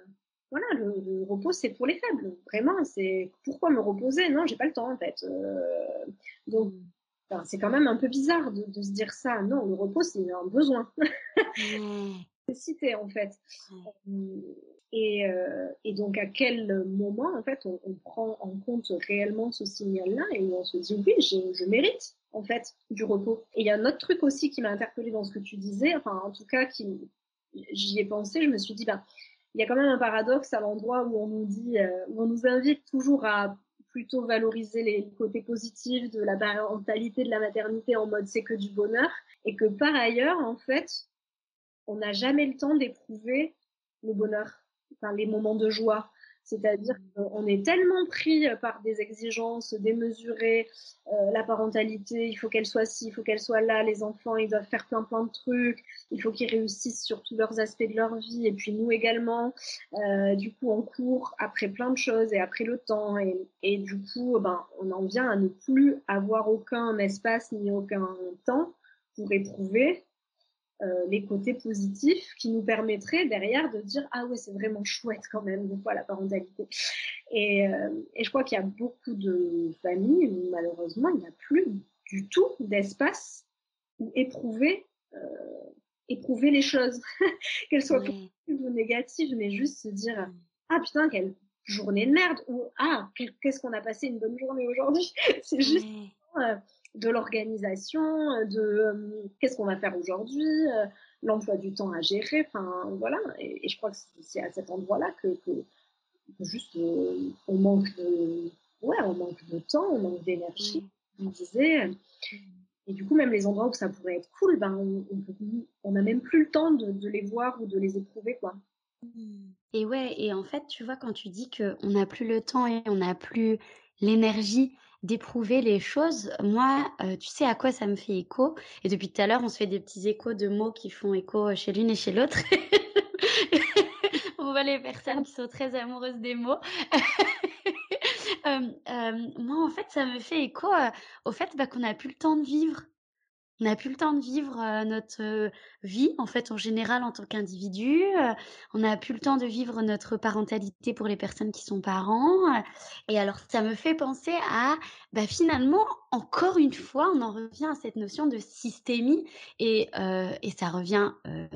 B: voilà, le, repos, c'est pour les faibles. Vraiment, c'est pourquoi me reposer? Non, j'ai pas le temps, en fait. Euh, donc, c'est quand même un peu bizarre de, se dire ça. Non, le repos, c'est un besoin. C'est cité, en fait. Euh, et, euh, et, donc, à quel moment, en fait, on, prend en compte réellement ce signal-là et on se dit, oui, je mérite, en fait, du repos. Et il y a un autre truc aussi qui m'a interpellé dans ce que tu disais, enfin, en tout cas, qui, j'y ai pensé, je me suis dit, ben, il y a quand même un paradoxe à l'endroit où on nous dit, euh, où on nous invite toujours à plutôt valoriser les côtés positifs de la parentalité, de la maternité en mode c'est que du bonheur, et que par ailleurs, en fait, on n'a jamais le temps d'éprouver le bonheur, enfin les moments de joie, C'est-à-dire qu'on est tellement pris par des exigences démesurées, la parentalité, il faut qu'elle soit ci, il faut qu'elle soit là, les enfants, ils doivent faire plein plein de trucs, il faut qu'ils réussissent sur tous leurs aspects de leur vie, et puis nous également. du coup, on court après plein de choses et après le temps, et, et du coup, ben, on en vient à ne plus avoir aucun espace ni aucun temps pour éprouver euh, les côtés positifs qui nous permettraient derrière de dire ah ouais c'est vraiment chouette quand même des fois la parentalité. Et, euh, et je crois qu'il y a beaucoup de familles où malheureusement il n'y a plus du tout d'espace où éprouver euh, éprouver les choses. Qu'elles soient positives ou négatives mais juste se dire ah putain quelle journée de merde ou ah qu'est-ce qu'on a passé une bonne journée aujourd'hui? C'est juste de l'organisation, de euh, qu'est-ce qu'on va faire aujourd'hui, euh, l'emploi du temps à gérer, enfin voilà. Et, je crois que c'est à cet endroit-là que, juste euh, on manque de, ouais, on manque de temps, on manque d'énergie, vous disais. Et du coup, même les endroits où ça pourrait être cool, ben, on n'a même plus le temps de, de, les voir ou de les éprouver, quoi.
A: Et ouais, et en fait, tu vois, quand tu dis qu'on n'a plus le temps et on n'a plus l'énergie d'éprouver les choses, moi, euh, tu sais à quoi ça me fait écho Et depuis tout à l'heure, on se fait des petits échos de mots qui font écho chez l'une et chez l'autre. on voit les personnes qui sont très amoureuses des mots. Euh, euh, moi, en fait, ça me fait écho au fait bah, qu'on n'a plus le temps de vivre. On n'a plus le temps de vivre notre vie, en fait, en général, en tant qu'individu. on n'a plus le temps de vivre notre parentalité pour les personnes qui sont parents. et alors, ça me fait penser à, bah, finalement, encore une fois, on en revient à cette notion de systémie et, et ça revient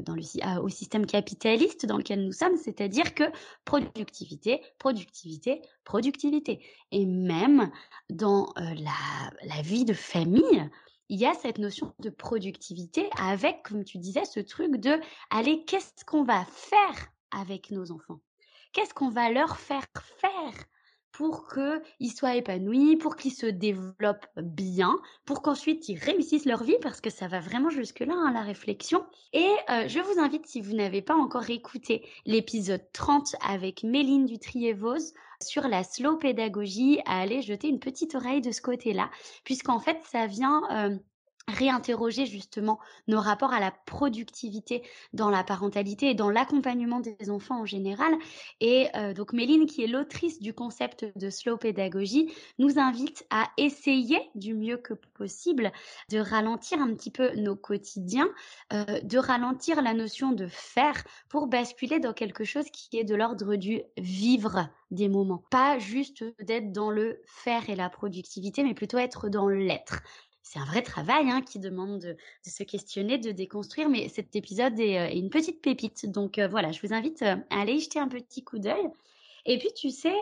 A: dans le, au système capitaliste dans lequel nous sommes, c'est-à-dire que productivité, productivité, productivité. Et même dans la, la vie de famille, il y a cette notion de productivité avec, comme tu disais, ce truc de, allez, qu'est-ce qu'on va faire avec nos enfants? Qu'est-ce qu'on va leur faire faire? Pour qu'ils soient épanouis, pour qu'ils se développent bien, pour qu'ensuite ils réussissent leur vie, parce que ça va vraiment jusque-là, hein, la réflexion. Et euh, je vous invite, si vous n'avez pas encore écouté l'épisode 30 avec Méline Dutrier-Vos sur la slow pédagogie, à aller jeter une petite oreille de ce côté-là, puisqu'en fait, ça vient... Euh, réinterroger justement nos rapports à la productivité dans la parentalité et dans l'accompagnement des enfants en général. Et euh, donc Méline, qui est l'autrice du concept de slow pédagogie, nous invite à essayer du mieux que possible de ralentir un petit peu nos quotidiens, euh, de ralentir la notion de faire pour basculer dans quelque chose qui est de l'ordre du vivre des moments. Pas juste d'être dans le faire et la productivité, mais plutôt être dans l'être c'est un vrai travail hein, qui demande de, se questionner, de déconstruire, mais cet épisode est, euh, une petite pépite. Donc euh, voilà, je vous invite euh, à aller y jeter un petit coup d'œil. Et puis tu sais,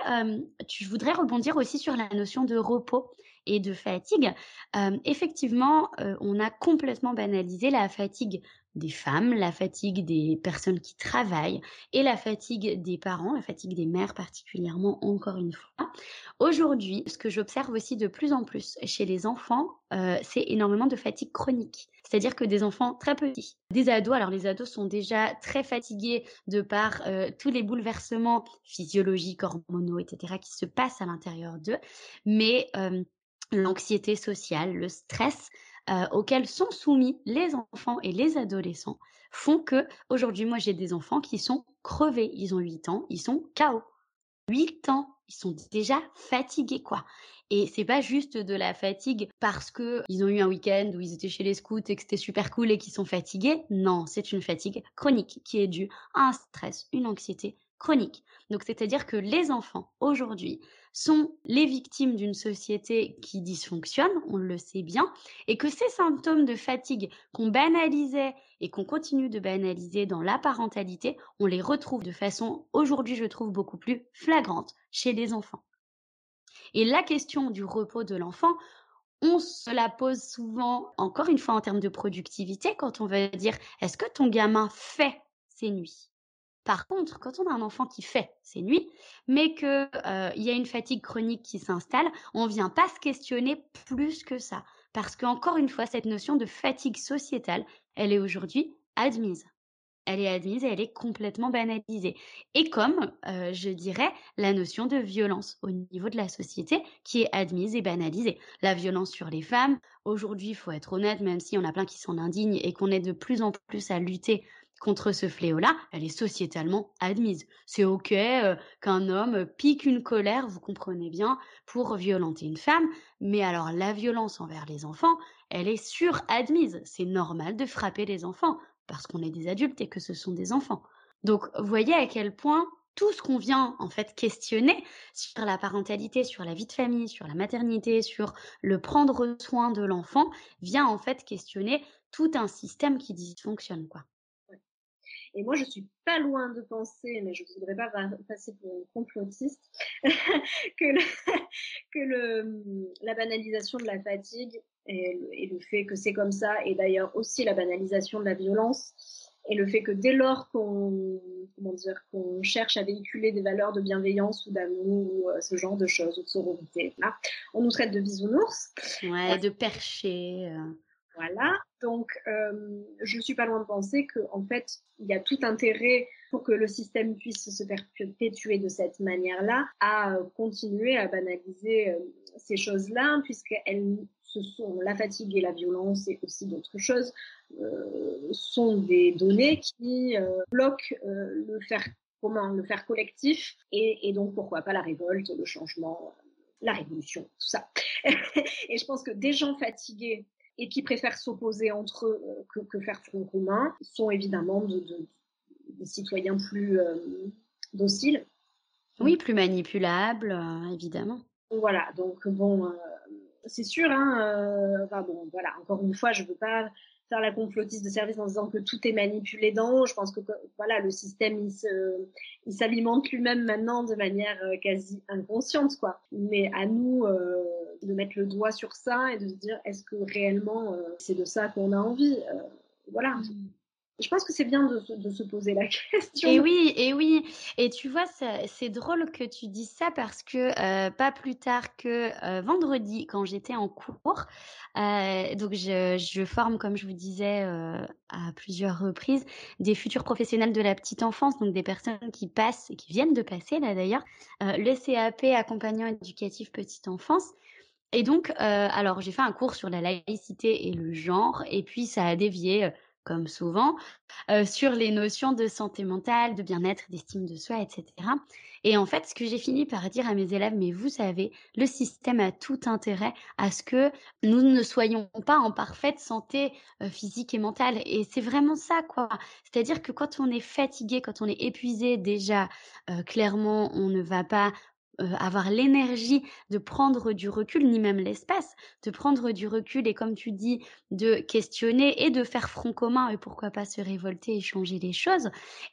A: je voudrais rebondir aussi sur la notion de repos et de fatigue. effectivement, on a complètement banalisé la fatigue des femmes, la fatigue des personnes qui travaillent et la fatigue des parents, la fatigue des mères particulièrement encore une fois. Aujourd'hui, ce que j'observe aussi de plus en plus chez les enfants, euh, c'est énormément de fatigue chronique. C'est-à-dire que des enfants très petits, des ados, alors les ados sont déjà très fatigués de par euh, tous les bouleversements physiologiques, hormonaux, etc., qui se passent à l'intérieur d'eux, mais euh, l'anxiété sociale, le stress euh, auxquels sont soumis les enfants et les adolescents font que aujourd'hui, moi, j'ai des enfants qui sont crevés. Ils ont 8 ans, ils sont KO. 8 ans, ils sont déjà fatigués, quoi. Et c'est pas juste de la fatigue parce que ils ont eu un week-end où ils étaient chez les scouts et que c'était super cool et qu'ils sont fatigués. Non, c'est une fatigue chronique qui est due à un stress, une anxiété chronique. Donc, c'est-à-dire que les enfants, aujourd'hui, sont les victimes d'une société qui dysfonctionne, on le sait bien, et que ces symptômes de fatigue qu'on banalisait et qu'on continue de banaliser dans la parentalité, on les retrouve de façon, aujourd'hui, je trouve, beaucoup plus flagrante chez les enfants. Et la question du repos de l'enfant, on se la pose souvent, encore une fois en termes de productivité, quand on va dire, est-ce que ton gamin fait ses nuits? Par contre, quand on a un enfant qui fait ses nuits, mais qu'il euh, y a une fatigue chronique qui s'installe, on ne vient pas se questionner plus que ça. Parce qu'encore une fois, cette notion de fatigue sociétale, elle est aujourd'hui admise. elle est admise et elle est complètement banalisée. Et comme, euh, je dirais, la notion de violence au niveau de la société qui est admise et banalisée. La violence sur les femmes, aujourd'hui, il faut être honnête, même si on a plein qui s'en indignent et qu'on est de plus en plus à lutter contre ce fléau-là, elle est sociétalement admise. C'est OK euh, qu'un homme pique une colère, vous comprenez bien, pour violenter une femme, mais alors la violence envers les enfants, elle est suradmise. C'est normal de frapper les enfants parce qu'on est des adultes et que ce sont des enfants. Donc, voyez à quel point tout ce qu'on vient en fait questionner sur la parentalité, sur la vie de famille, sur la maternité, sur le prendre soin de l'enfant, vient en fait questionner tout un système qui dysfonctionne, quoi.
B: Et moi, je suis pas loin de penser, mais je voudrais pas passer pour une complotiste, que, que le, la banalisation de la fatigue et le, fait que c'est comme ça, et d'ailleurs aussi la banalisation de la violence, et le fait que dès lors qu'on comment cherche à véhiculer des valeurs de bienveillance ou d'amour ou euh, ce genre de choses ou de sororité, on nous traite de bisounours.
A: Ouais, de perché. Euh.
B: Voilà. Donc, euh, je ne suis pas loin de penser qu'en en fait, il y a tout intérêt pour que le système puisse se perpétuer de cette manière-là, à continuer à banaliser ces choses-là, puisqu'elles ce sont la fatigue et la violence et aussi d'autres choses, euh, sont des données qui euh, bloquent euh, le faire commun, le faire collectif, et, donc pourquoi pas la révolte, le changement, la révolution, tout ça. et je pense que des gens fatigués et qui préfèrent s'opposer entre eux que, faire front commun sont évidemment des citoyens plus dociles.
A: Oui, plus manipulables, évidemment.
B: Voilà, donc bon, c'est sûr. Hein, euh, enfin bon, voilà. Encore une fois, je veux pas faire la complotiste de service en disant que tout est manipulé d'en. Je pense que voilà, le système il se, il s'alimente lui-même maintenant de manière euh, quasi inconsciente, quoi. Mais à nous euh, de mettre le doigt sur ça et de se dire est-ce que réellement c'est de ça qu'on a envie. voilà. Mmh. Je pense que c'est bien de, se poser la question.
A: Et oui, et oui. Et tu vois, c'est drôle que tu dises ça parce que euh, pas plus tard que euh, vendredi, quand j'étais en cours, euh, donc je, je, forme, comme je vous disais à plusieurs reprises, des futurs professionnels de la petite enfance, donc des personnes qui passent, qui viennent de passer là d'ailleurs, le CAP accompagnant éducatif petite enfance. Et donc, alors j'ai fait un cours sur la laïcité et le genre, et puis ça a dévié comme souvent, euh, sur les notions de santé mentale, de bien-être, d'estime de soi, etc. Et en fait, ce que j'ai fini par dire à mes élèves, mais vous savez, le système a tout intérêt à ce que nous ne soyons pas en parfaite santé euh, physique et mentale. Et c'est vraiment ça, quoi. C'est-à-dire que quand on est fatigué, quand on est épuisé, déjà, euh, clairement, on ne va pas euh, avoir l'énergie de prendre du recul, ni même l'espace, de prendre du recul et comme tu dis, de questionner et de faire front commun et pourquoi pas se révolter et changer les choses.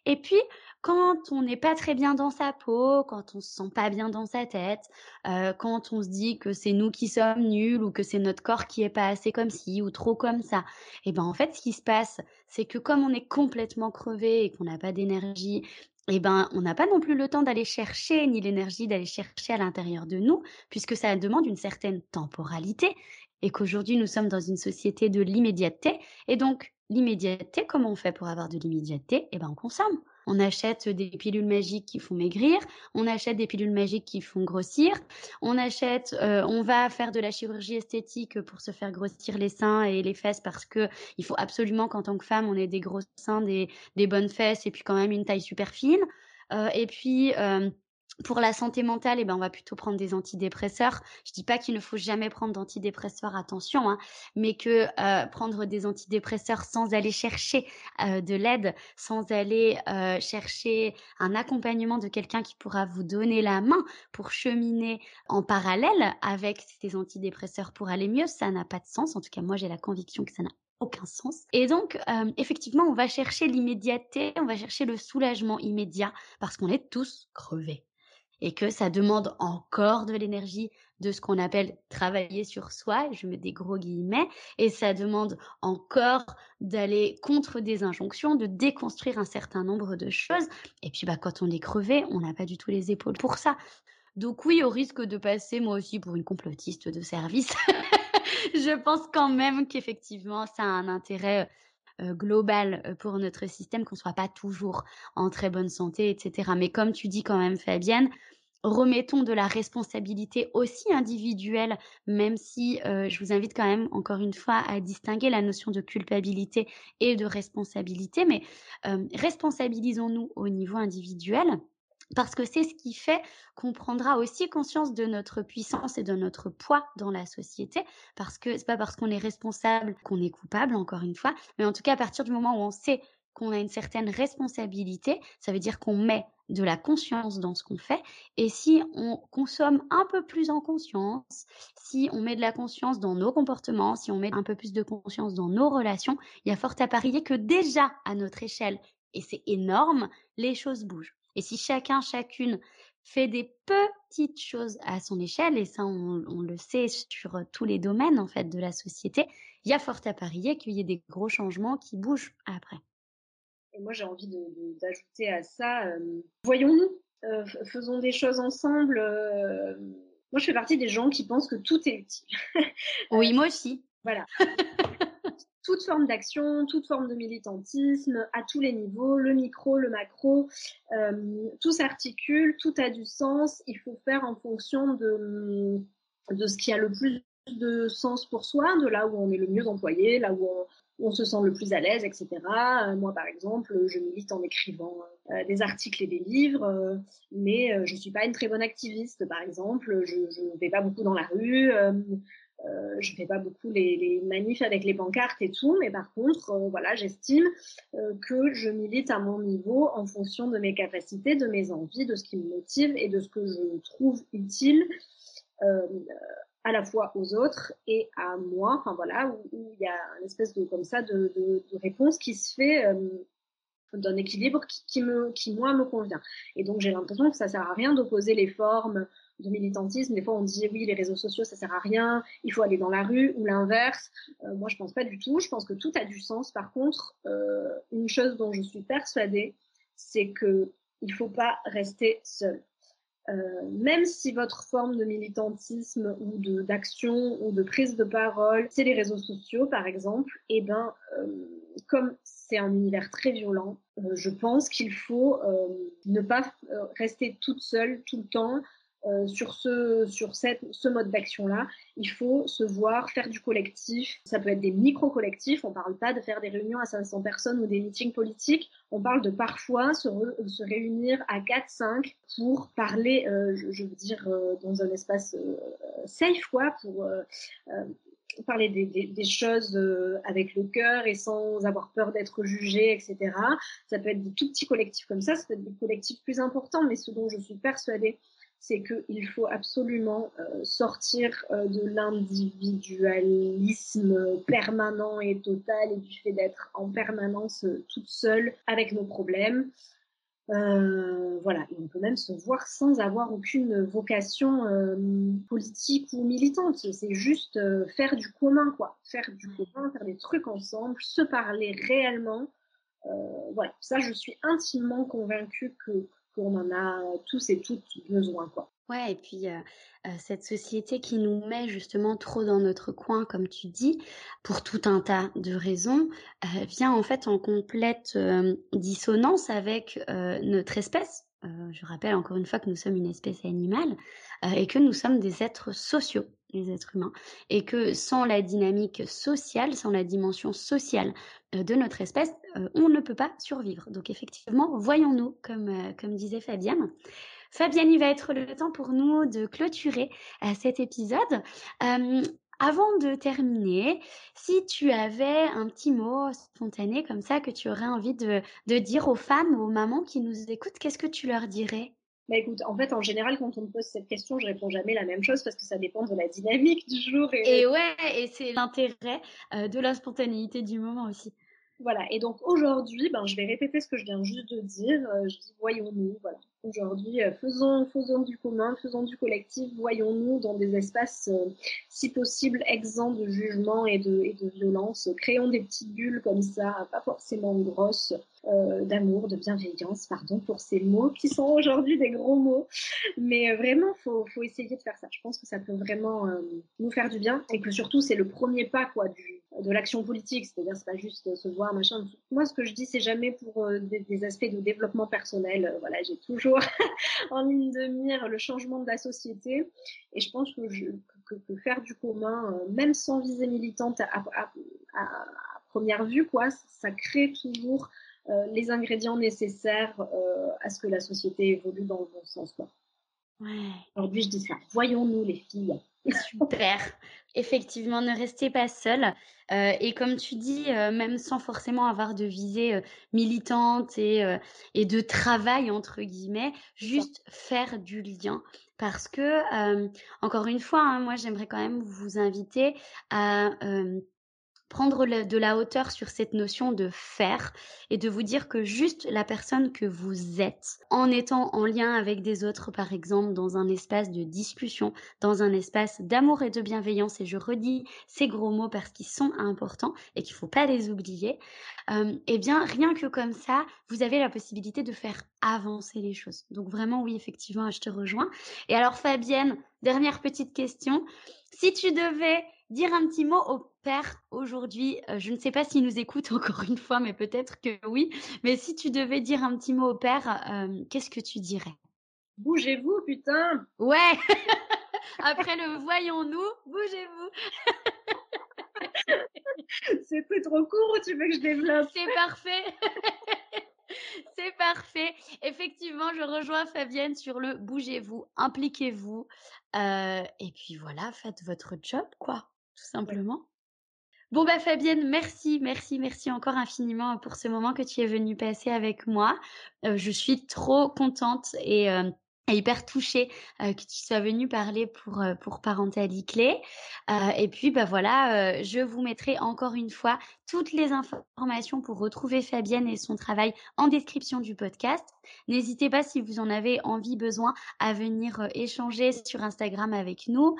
A: Et puis, quand on n'est pas très bien dans sa peau, quand on se sent pas bien dans sa tête, euh, quand on se dit que c'est nous qui sommes nuls ou que c'est notre corps qui est pas assez comme ci ou trop comme ça, et eh ben en fait ce qui se passe, c'est que comme on est complètement crevé et qu'on n'a pas d'énergie eh ben, on n'a pas non plus le temps d'aller chercher, ni l'énergie d'aller chercher à l'intérieur de nous, puisque ça demande une certaine temporalité, et qu'aujourd'hui nous sommes dans une société de l'immédiateté, et donc l'immédiateté, comment on fait pour avoir de l'immédiateté? Eh ben, on consomme. On achète des pilules magiques qui font maigrir, on achète des pilules magiques qui font grossir, on achète, euh, on va faire de la chirurgie esthétique pour se faire grossir les seins et les fesses parce que il faut absolument qu'en tant que femme on ait des gros seins, des, des bonnes fesses et puis quand même une taille super fine. Euh, et puis euh, pour la santé mentale, eh ben, on va plutôt prendre des antidépresseurs. Je dis pas qu'il ne faut jamais prendre d'antidépresseurs, attention, hein, mais que euh, prendre des antidépresseurs sans aller chercher euh, de l'aide, sans aller euh, chercher un accompagnement de quelqu'un qui pourra vous donner la main pour cheminer en parallèle avec ces antidépresseurs pour aller mieux, ça n'a pas de sens. En tout cas, moi, j'ai la conviction que ça n'a aucun sens. Et donc, effectivement, on va chercher l'immédiateté, on va chercher le soulagement immédiat parce qu'on est tous crevés et que ça demande encore de l'énergie de ce qu'on appelle travailler sur soi, je mets des gros guillemets, et ça demande encore d'aller contre des injonctions, de déconstruire un certain nombre de choses. Et puis bah, quand on est crevé, on n'a pas du tout les épaules pour ça. Donc oui, au risque de passer moi aussi pour une complotiste de service, je pense quand même qu'effectivement ça a un intérêt global pour notre système, qu'on soit pas toujours en très bonne santé, etc. Mais comme tu dis quand même, Fabienne, remettons de la responsabilité aussi individuelle, même si je vous invite quand même, encore une fois, à distinguer la notion de culpabilité et de responsabilité, mais responsabilisons-nous au niveau individuel parce que c'est ce qui fait qu'on prendra aussi conscience de notre puissance et de notre poids dans la société, parce que c'est pas parce qu'on est responsable qu'on est coupable, encore une fois, mais en tout cas à partir du moment où on sait qu'on a une certaine responsabilité, ça veut dire qu'on met de la conscience dans ce qu'on fait. Et si on consomme un peu plus en conscience, si on met de la conscience dans nos comportements, si on met un peu plus de conscience dans nos relations, il y a fort à parier que déjà à notre échelle, et c'est énorme, les choses bougent. Et si chacun, chacune fait des petites choses à son échelle, et ça on, le sait sur tous les domaines en fait de la société, il y a fort à parier qu'il y ait des gros changements qui bougent après.
B: Et moi j'ai envie d'ajouter à ça, euh, voyons-nous, euh, faisons des choses ensemble. Euh, moi je fais partie des gens qui pensent que tout est utile.
A: oui, moi aussi.
B: Voilà. toute forme d'action, toute forme de militantisme à tous les niveaux, le micro, le macro, euh, tout s'articule, tout a du sens. Il faut faire en fonction de, ce qui a le plus de sens pour soi, de là où on est le mieux employé, là où on, se sent le plus à l'aise, etc. Euh, moi, par exemple, je milite en écrivant euh, des articles et des livres, mais je suis pas une très bonne activiste, par exemple. Je ne vais pas beaucoup dans la rue. Euh, je fais pas beaucoup les, manifs avec les pancartes et tout, mais par contre, euh, voilà, j'estime euh, que je milite à mon niveau en fonction de mes capacités, de mes envies, de ce qui me motive et de ce que je trouve utile à la fois aux autres et à moi. Enfin voilà, où, il y a une espèce de comme ça de, réponse qui se fait d'un équilibre qui, qui moi me convient. Et donc j'ai l'impression que ça sert à rien d'opposer les formes de militantisme. Des fois, on dit oui, les réseaux sociaux, ça sert à rien, il faut aller dans la rue ou l'inverse. Euh, moi, je pense pas du tout. Je pense que tout a du sens. Par contre, euh, une chose dont je suis persuadée, c'est que il faut pas rester seul. Euh, même si votre forme de militantisme ou de d'action ou de prise de parole, c'est les réseaux sociaux par exemple, et eh ben comme c'est un univers très violent, je pense qu'il faut ne pas rester toute seule tout le temps, euh, sur ce sur cette, ce mode d'action là il faut se voir faire du collectif. Ça peut être des micro collectifs on parle pas de faire des réunions à 500 personnes ou des meetings politiques. On parle de parfois se, se réunir à 4 5 pour parler euh, je, veux dire euh, dans un espace safe quoi pour parler des choses avec le cœur et sans avoir peur d'être jugé, etc. Ça peut être des tout petits collectifs comme ça, ça peut être des collectifs plus importants, mais ce dont je suis persuadée, c'est qu'il faut absolument euh, sortir euh, de l'individualisme permanent et total et du fait d'être en permanence euh, toute seule avec nos problèmes. voilà, et on peut même se voir sans avoir aucune vocation politique ou militante. C'est juste faire du commun, quoi. Faire du commun, faire des trucs ensemble, se parler réellement. voilà, ça, je suis intimement convaincue que qu'on en a tous et toutes besoin, quoi.
A: Ouais, et puis cette société qui nous met justement trop dans notre coin, comme tu dis, pour tout un tas de raisons, vient en fait en complète dissonance avec notre espèce. Je rappelle encore une fois que nous sommes une espèce animale et que nous sommes des êtres sociaux, les êtres humains, et que sans la dynamique sociale, sans la dimension sociale de notre espèce, on ne peut pas survivre. Donc effectivement, voyons-nous, comme, comme disait Fabienne. Fabienne, il va être le temps pour nous de clôturer euh, cet épisode. Euh, avant de terminer, si tu avais un petit mot spontané comme ça que tu aurais envie de, dire aux femmes, aux mamans qui nous écoutent, qu'est-ce que tu leur dirais?
B: Bah écoute, en fait, en général, quand on me pose cette question, je réponds jamais la même chose parce que ça dépend de la dynamique du jour.
A: Et, ouais, et c'est l'intérêt euh, de la spontanéité du moment aussi.
B: Voilà. Et donc aujourd'hui, ben, je vais répéter ce que je viens juste de dire. je dis voyons-nous, voilà aujourd'hui. Euh, faisons, faisons du commun, faisons du collectif, voyons-nous dans des espaces, euh, si possible, exempts de jugement et de, et de violence. Créons des petites bulles comme ça, pas forcément grosses, euh, d'amour, de bienveillance, pardon pour ces mots qui sont aujourd'hui des gros mots. Mais vraiment, faut, faut essayer de faire ça. Je pense que ça peut vraiment nous faire du bien et que surtout, c'est le premier pas quoi, de l'action politique. C'est-à-dire, c'est pas juste se voir, machin. Moi, ce que je dis, c'est jamais pour des, des, aspects de développement personnel. Voilà, j'ai toujours en ligne de mire le changement de la société. Et je pense que, je, que, faire du commun, euh, même sans visée militante à, première vue, quoi, ça crée toujours euh, les ingrédients nécessaires euh, à ce que la société évolue dans le bon sens. Quoi. Ouais. Aujourd'hui, je dis ça. Voyons-nous les filles.
A: Super. Effectivement, ne restez pas seul. Euh, et comme tu dis, euh, même sans forcément avoir de visée euh, militante et, et de travail, entre guillemets, juste faire du lien. Parce que, encore une fois, hein, moi, j'aimerais quand même vous inviter à prendre de la hauteur sur cette notion de faire et de vous dire que juste la personne que vous êtes, en étant en lien avec des autres, par exemple, dans un espace de discussion, dans un espace d'amour et de bienveillance, et je redis ces gros mots parce qu'ils sont importants et qu'il ne faut pas les oublier, euh, eh bien, rien que comme ça, vous avez la possibilité de faire avancer les choses. Donc vraiment, oui, effectivement, je te rejoins. Et alors, Fabienne, dernière petite question. Si tu devais dire un petit mot au père aujourd'hui euh, Je ne sais pas s'il nous écoute encore une fois, mais peut-être que oui. Mais si tu devais dire un petit mot au père, euh, qu'est-ce que tu dirais?
B: Bougez-vous, putain
A: Ouais Après le voyons-nous, bougez-vous
B: C'était trop court ou tu veux que je développe?
A: C'est parfait C'est parfait. Effectivement, je rejoins Fabienne sur le bougez-vous, impliquez-vous. Euh, et puis voilà, faites votre job, quoi tout simplement. Bon bah Fabienne, merci, merci, merci encore infiniment pour ce moment que tu es venue passer avec moi. Euh, je suis trop contente et euh, hyper touchée euh, que tu sois venue parler pour euh, pour Clé. Euh, et puis bah voilà, je vous mettrai encore une fois toutes les informations pour retrouver Fabienne et son travail en description du podcast. N'hésitez pas si vous en avez envie, besoin, à venir échanger sur Instagram avec nous,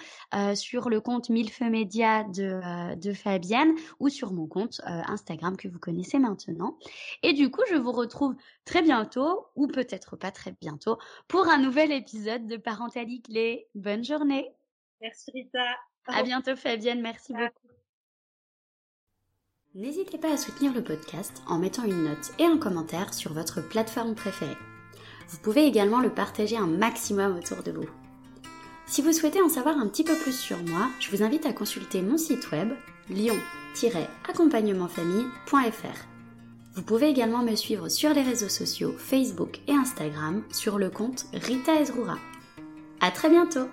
A: sur le compte Milfeu Média de, de Fabienne ou sur mon compte Instagram que vous connaissez maintenant. Et du coup, je vous retrouve très bientôt, ou peut-être pas très bientôt, pour un nouvel épisode de Parentalité Clé. Bonne journée.
B: Merci Rita.
A: À bientôt Fabienne, merci beaucoup. N'hésitez pas à soutenir le podcast en mettant une note et un commentaire sur votre plateforme préférée. Vous pouvez également le partager un maximum autour de vous. Si vous souhaitez en savoir un petit peu plus sur moi, je vous invite à consulter mon site web lion-accompagnementfamille.fr vous pouvez également me suivre sur les réseaux sociaux Facebook et Instagram sur le compte Rita Ezrura. À très bientôt